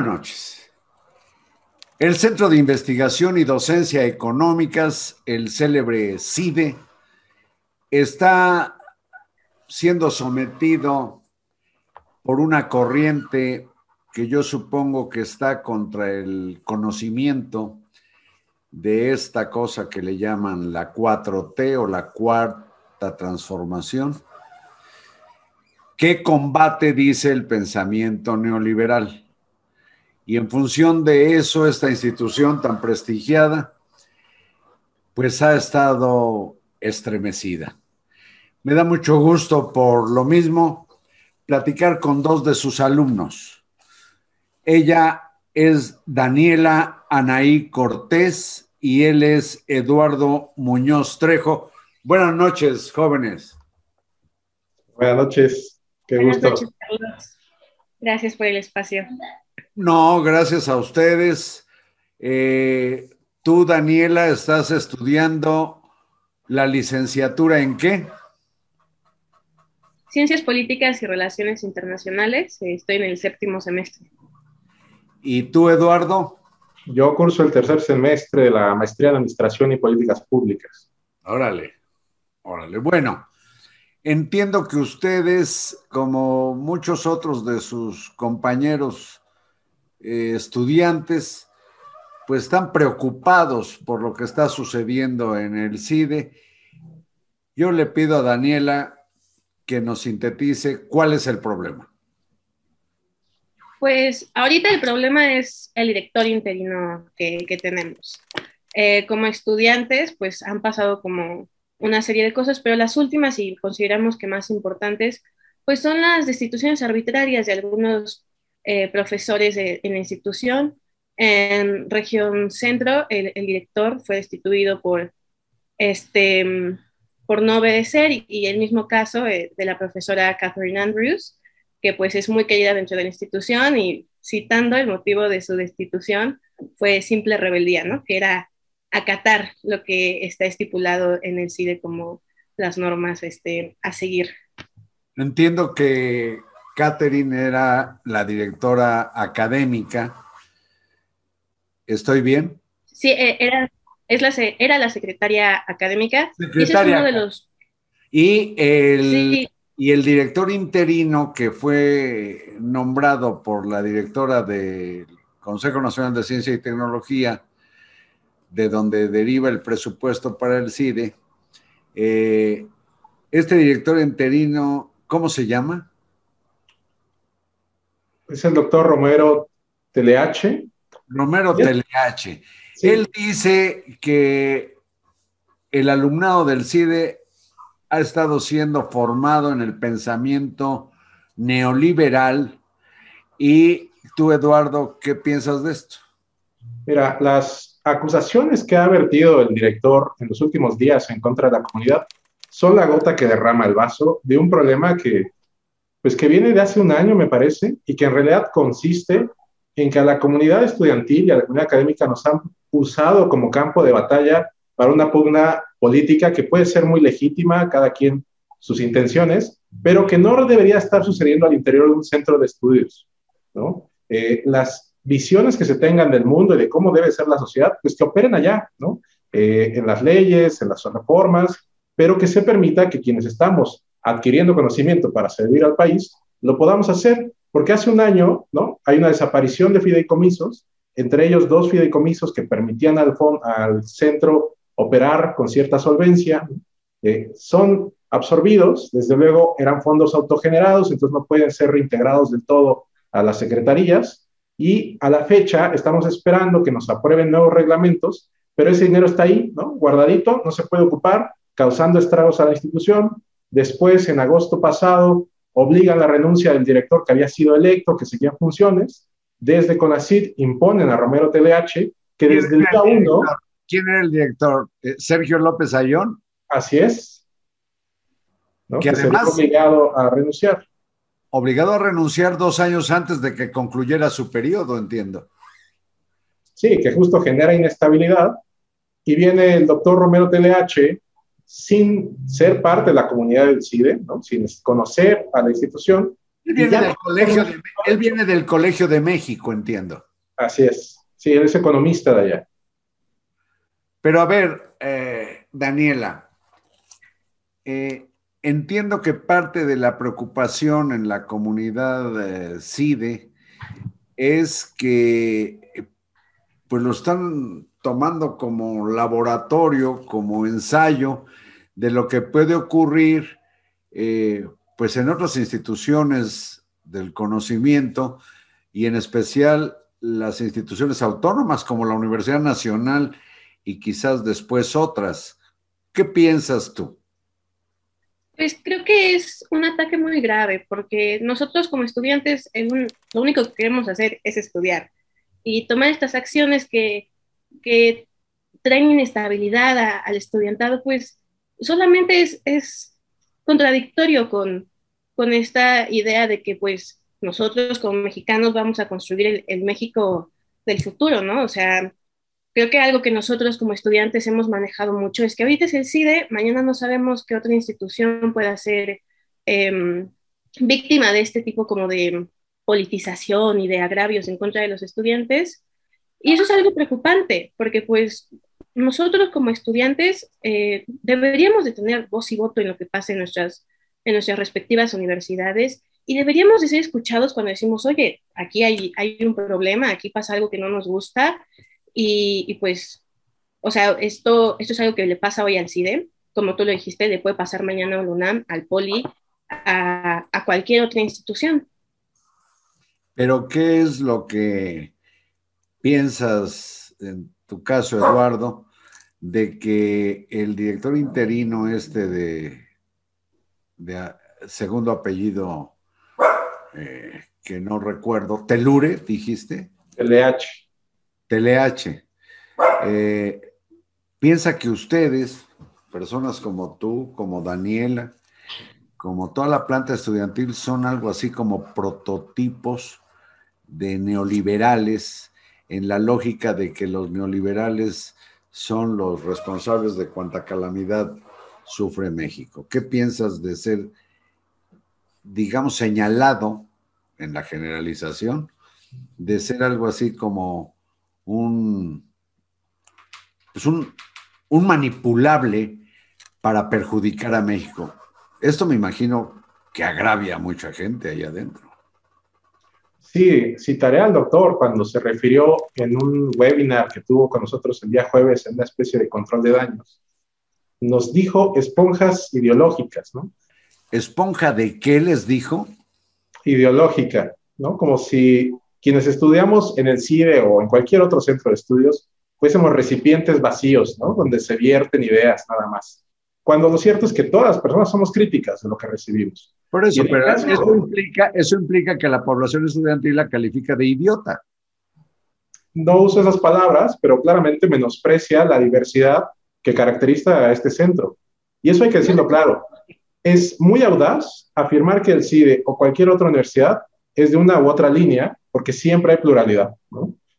Buenas noches. El Centro de Investigación y Docencia Económicas, el célebre CIDE, está siendo sometido por una corriente que yo supongo que está contra el conocimiento de esta cosa que le llaman la 4T o la cuarta transformación, que combate, dice, el pensamiento neoliberal. Y en función de eso, esta institución tan prestigiada, pues ha estado estremecida. Me da mucho gusto por lo mismo platicar con dos de sus alumnos. Ella es Daniela Anaí Cortés y él es Eduardo Muñoz Trejo. Buenas noches, jóvenes. Buenas noches, qué Buenas gusto. noches, Carlos. Gracias por el espacio. No, gracias a ustedes. Eh, tú, Daniela, estás estudiando la licenciatura en qué? Ciencias Políticas y Relaciones Internacionales. Estoy en el séptimo semestre. ¿Y tú, Eduardo? Yo curso el tercer semestre de la maestría en Administración y Políticas Públicas. Órale, órale. Bueno, entiendo que ustedes, como muchos otros de sus compañeros eh, estudiantes, pues están preocupados por lo que está sucediendo en el CIDE. Yo le pido a Daniela que nos sintetice cuál es el problema. Pues ahorita el problema es el director interino que, tenemos. Eh, como estudiantes, pues han pasado como una serie de cosas, pero las últimas y consideramos que más importantes, pues son las destituciones arbitrarias de algunos eh, profesores de, en la institución. En región centro, el, el director fue destituido por, este, por no obedecer y, y el mismo caso eh, de la profesora Catherine Andrews, que pues es muy querida dentro de la institución y citando el motivo de su destitución fue simple rebeldía, ¿no? Que era acatar lo que está estipulado en el CIDE como las normas este, a seguir. Entiendo que Catherine era la directora académica. ¿Estoy bien? Sí, eh, era, es la, era la secretaria académica. Secretaria. Es uno de los... Y el, Sí. y el director interino que fue nombrado por la directora del Consejo Nacional de Ciencia y Tecnología, de donde deriva el presupuesto para el CIDE, eh, este director interino, ¿cómo se llama? Es el doctor Romero Teleache. Romero Yes. Teleache. Sí. Él dice que el alumnado del CIDE ha estado siendo formado en el pensamiento neoliberal. Y tú, Eduardo, ¿qué piensas de esto? Mira, las acusaciones que ha vertido el director en los últimos días en contra de la comunidad son la gota que derrama el vaso de un problema que, pues, que viene de hace un año, me parece, y que en realidad consiste en que a la comunidad estudiantil y a la comunidad académica nos han usado como campo de batalla para una pugna política que puede ser muy legítima, cada quien sus intenciones, pero que no debería estar sucediendo al interior de un centro de estudios. Eh, las visiones que se tengan del mundo y de cómo debe ser la sociedad, pues que operen allá, ¿no? Eh, en las leyes, en las reformas, pero que se permita que quienes estamos adquiriendo conocimiento para servir al país, lo podamos hacer, porque hace un año, ¿no? Hay una desaparición de fideicomisos, entre ellos dos fideicomisos que permitían al, al centro operar con cierta solvencia, eh, son absorbidos, desde luego eran fondos autogenerados, entonces no pueden ser reintegrados del todo a las secretarías, y a la fecha estamos esperando que nos aprueben nuevos reglamentos, pero ese dinero está ahí, ¿no? Guardadito, no se puede ocupar, causando estragos a la institución. Después, en agosto pasado, obligan la renuncia del director que había sido electo, que seguía funciones. Desde CONACID imponen a Romero TLH que desde el día uno... ¿Quién era el director? Eh, ¿Sergio López Ayón? Así es. ¿no? Que Que, se además- vio obligado a renunciar. Obligado a renunciar dos años antes de que concluyera su periodo, entiendo. Sí, que justo genera inestabilidad. Y viene el doctor Romero TLH sin ser parte de la comunidad del CIDE, ¿no? sin conocer a la institución, Él viene, del colegio de, él viene del Colegio de México, entiendo. Así es. Sí, él es economista de allá. Pero a ver, eh, Daniela, eh, entiendo que parte de la preocupación en la comunidad eh, CIDE es que pues lo están tomando como laboratorio, como ensayo de lo que puede ocurrir pues en otras instituciones del conocimiento y en especial las instituciones autónomas como la Universidad Nacional y quizás después otras. ¿Qué piensas tú? Pues creo que es un ataque muy grave porque nosotros como estudiantes lo único que queremos hacer es estudiar y tomar estas acciones que, que traen inestabilidad al estudiantado, pues solamente es, es contradictorio con, con esta idea de que pues nosotros como mexicanos vamos a construir el, México del futuro, ¿no? O sea, creo que algo que nosotros como estudiantes hemos manejado mucho es que ahorita es el CIDE, mañana no sabemos qué otra institución pueda ser em, víctima de este tipo como de politización y de agravios en contra de los estudiantes. Y eso es algo preocupante, porque pues nosotros como estudiantes eh, deberíamos de tener voz y voto en lo que pasa en nuestras, en nuestras respectivas universidades y deberíamos de ser escuchados cuando decimos, oye, aquí hay, hay un problema, aquí pasa algo que no nos gusta y, pues, o sea, esto, esto es algo que le pasa hoy al CIDE, como tú lo dijiste, le puede pasar mañana al UNAM, al POLI, a, a cualquier otra institución. Pero, ¿qué es lo que piensas, en tu caso, Eduardo, de que el director interino este de, de segundo apellido eh, que no recuerdo, Telure, dijiste. TLH. TLH. Eh, piensa que ustedes, personas como tú, como Daniela, como toda la planta estudiantil, son algo así como prototipos de neoliberales en la lógica de que los neoliberales son los responsables de cuanta calamidad sufre México. ¿Qué piensas de ser digamos, señalado en la generalización de ser algo así como un, pues un, un manipulable para perjudicar a México. Esto me imagino que agravia a mucha gente ahí adentro. Sí, citaré al doctor cuando se refirió en un webinar que tuvo con nosotros el día jueves en una especie de control de daños. Nos dijo esponjas ideológicas, ¿no? ¿Esponja de qué les dijo? Ideológica, ¿no? Como si quienes estudiamos en el CIDE o en cualquier otro centro de estudios fuésemos recipientes vacíos, ¿no? Donde se vierten ideas nada más. Cuando lo cierto es que todas las personas somos críticas de lo que recibimos. Por eso, pero eso, implica, eso implica que la población estudiantil la califica de idiota. No uso esas palabras, pero claramente menosprecia la diversidad que caracteriza a este centro. Y eso hay que decirlo claro es muy audaz afirmar que el CIDE o cualquier otra universidad es de una u otra línea, porque siempre hay pluralidad,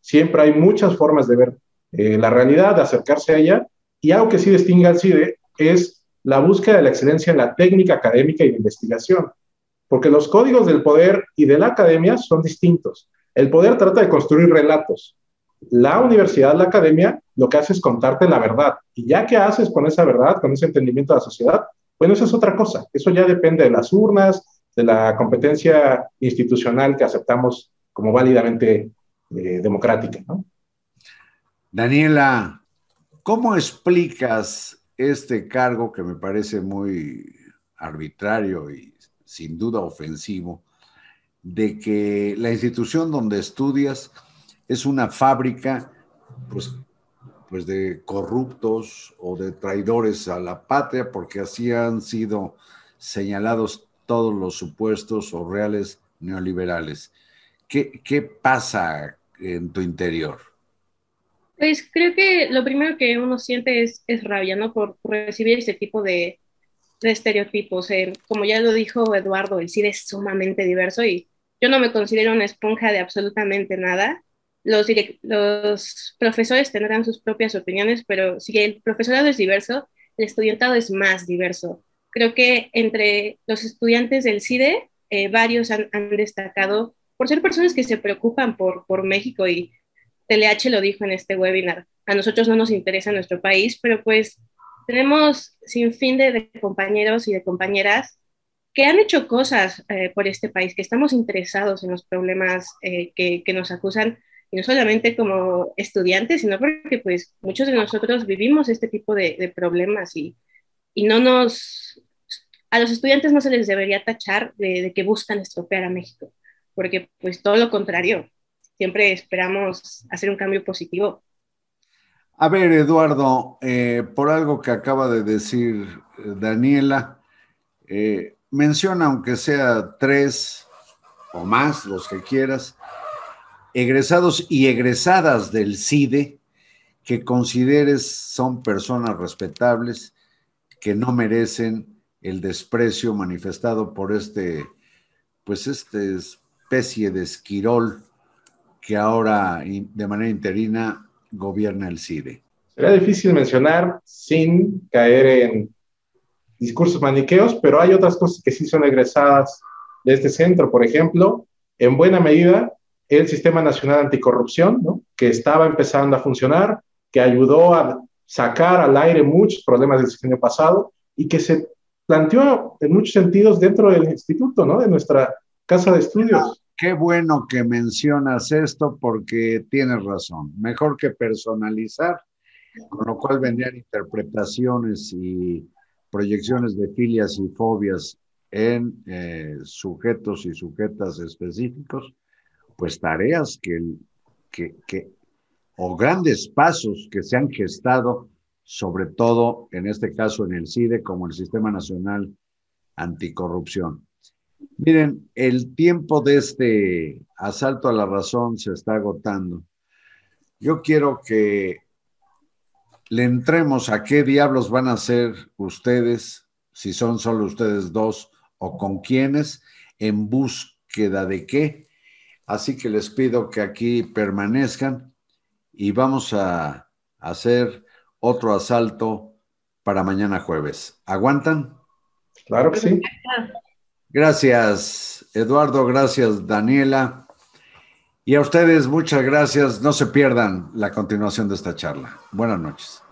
Siempre hay muchas formas de ver eh, la realidad, de acercarse a ella, y algo que sí distingue al CIDE es la búsqueda de la excelencia en la técnica académica y de investigación, porque los códigos del poder y de la academia son distintos. El poder trata de construir relatos. La universidad, la academia, lo que hace es contarte la verdad. Y ya que haces con esa verdad, con ese entendimiento de la sociedad, bueno, eso es otra cosa. Eso ya depende de las urnas, de la competencia institucional que aceptamos como válidamente eh, democrática. Daniela, ¿cómo explicas este cargo que me parece muy arbitrario y sin duda ofensivo, de que la institución donde estudias es una fábrica pues, pues de corruptos o de traidores a la patria, porque así han sido señalados todos los supuestos o reales neoliberales. ¿Qué, qué pasa en tu interior? Pues creo que lo primero que uno siente es, es rabia, ¿no? Por, recibir ese tipo de, de estereotipos. Eh, como ya lo dijo Eduardo, el CIDE es sumamente diverso y yo no me considero una esponja de absolutamente nada los, los profesores tendrán sus propias opiniones, pero si el profesorado es diverso, el estudiantado es más diverso. Creo que entre los estudiantes del CIDE eh, varios han, destacado por ser personas que se preocupan por, por México y TLH lo dijo en este webinar. A nosotros no nos interesa nuestro país, pero pues tenemos sin fin de, compañeros y de compañeras que han hecho cosas eh, por este país, que estamos interesados en los problemas eh, que, nos acusan, y no solamente como estudiantes, sino porque pues muchos de nosotros vivimos este tipo de, de problemas y, y no nos, a los estudiantes no se les debería tachar de, que buscan estropear a México, porque pues todo lo contrario, siempre esperamos hacer un cambio positivo. A ver, Eduardo, eh, por algo que acaba de decir eh, Daniela, eh, menciona aunque sea tres o más, los que quieras, egresados y egresadas del CIDE que consideres son personas respetables, que no merecen el desprecio manifestado por este, pues esta especie de esquirol que ahora de manera interina gobierna el CIDE. Sería difícil mencionar sin caer en discursos maniqueos, pero hay otras cosas que sí son egresadas de este centro. Por ejemplo, en buena medida, el Sistema Nacional Anticorrupción, ¿no? que estaba empezando a funcionar, que ayudó a sacar al aire muchos problemas del sexenio pasado y que se planteó en muchos sentidos dentro del instituto, ¿no? De nuestra casa de estudios. Qué bueno que mencionas esto porque tienes razón. Mejor que personalizar, con lo cual vendrían interpretaciones y proyecciones de filias y fobias en eh, sujetos y sujetas específicos, pues tareas que, que, que, o grandes pasos que se han gestado sobre todo en este caso en el CIDE como el Sistema Nacional Anticorrupción. Miren, el tiempo de este asalto a la razón se está agotando. Yo quiero que le entremos a qué diablos van a ser ustedes, si son solo ustedes dos o con quiénes, en búsqueda de qué. Así que les pido que aquí permanezcan y vamos a hacer otro asalto para mañana jueves. ¿Aguantan? Claro que sí. Gracias, Eduardo. Gracias, Daniela. Y a ustedes, muchas gracias. No se pierdan la continuación de esta charla. Buenas noches.